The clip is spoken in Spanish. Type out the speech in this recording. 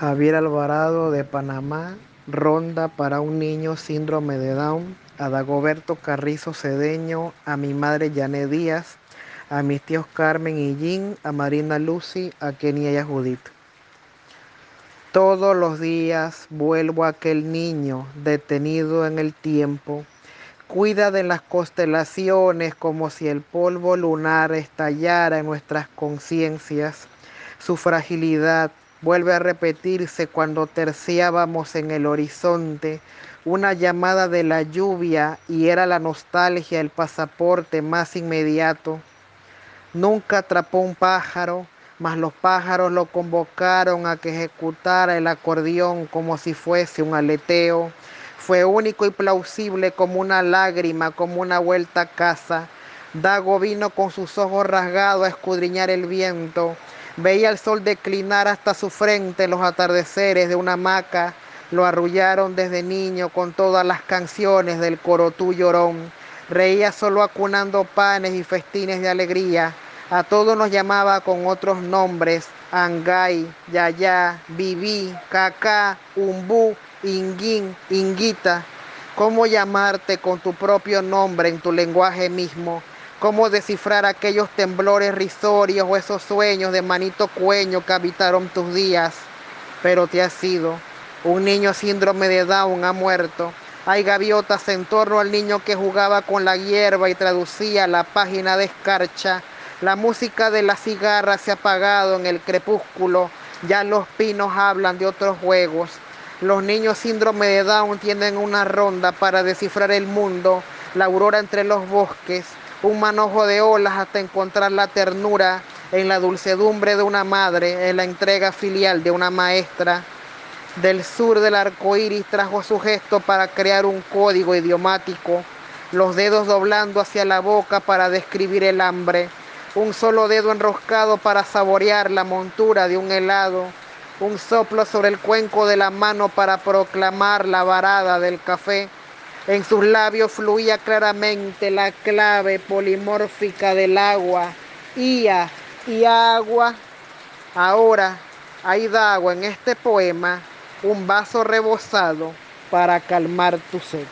Javier Alvarado de Panamá, ronda para un niño síndrome de Down, a Dagoberto Carrizo Cedeño, a mi madre Yané Díaz, a mis tíos Carmen y Jean, a Marina Lucy, a Kenia y a Judith. Todos los días vuelvo a aquel niño detenido en el tiempo, cuida de las constelaciones como si el polvo lunar estallara en nuestras conciencias, su fragilidad, vuelve a repetirse cuando terciábamos en el horizonte una llamada de la lluvia y era la nostalgia el pasaporte más inmediato. Nunca atrapó un pájaro, mas los pájaros lo convocaron a que ejecutara el acordeón como si fuese un aleteo. Fue único y plausible como una lágrima, como una vuelta a casa. Dago vino con sus ojos rasgados a escudriñar el viento Veía el sol declinar hasta su frente, los atardeceres de una hamaca lo arrullaron desde niño con todas las canciones del corotú llorón. Reía solo acunando panes y festines de alegría. A todos nos llamaba con otros nombres, Angay, Yaya, Bibi, Cacá, Umbú, Inguín, Inguita. ¿Cómo llamarte con tu propio nombre en tu lenguaje mismo? Cómo descifrar aquellos temblores risorios o esos sueños de manito cueño que habitaron tus días, pero te has sido. Un niño síndrome de Down ha muerto. Hay gaviotas en torno al niño que jugaba con la hierba y traducía la página de escarcha. La música de la cigarra se ha apagado en el crepúsculo. Ya los pinos hablan de otros juegos. Los niños síndrome de Down tienen una ronda para descifrar el mundo, la aurora entre los bosques, un manojo de olas hasta encontrar la ternura en la dulcedumbre de una madre, en la entrega filial de una maestra. Del sur del arco iris trajo su gesto para crear un código idiomático, los dedos doblando hacia la boca para describir el hambre, un solo dedo enroscado para saborear la montura de un helado, un soplo sobre el cuenco de la mano para proclamar la varada del café en sus labios fluía claramente la clave polimórfica del agua, ia y agua. Ahora hay agua en este poema, un vaso rebosado para calmar tu sed.